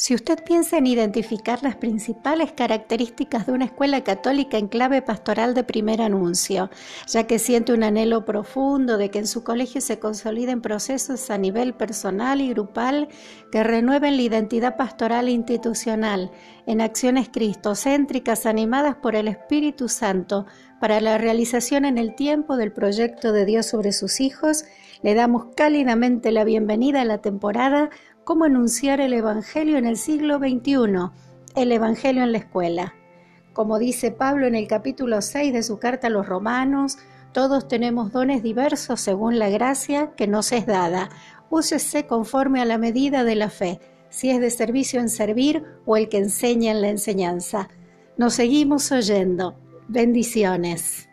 Si usted piensa en identificar las principales características de una escuela católica en clave pastoral de primer anuncio, ya que siente un anhelo profundo de que en su colegio se consoliden procesos a nivel personal y grupal que renueven la identidad pastoral e institucional en acciones cristocéntricas animadas por el Espíritu Santo para la realización en el tiempo del proyecto de Dios sobre sus hijos, le damos cálidamente la bienvenida a la temporada cómo anunciar el Evangelio en el siglo XXI, el Evangelio en la escuela. Como dice Pablo en el capítulo 6 de su carta a los romanos, todos tenemos dones diversos según la gracia que nos es dada. Úsese conforme a la medida de la fe, si es de servicio en servir o el que enseña en la enseñanza. Nos seguimos oyendo. Bendiciones.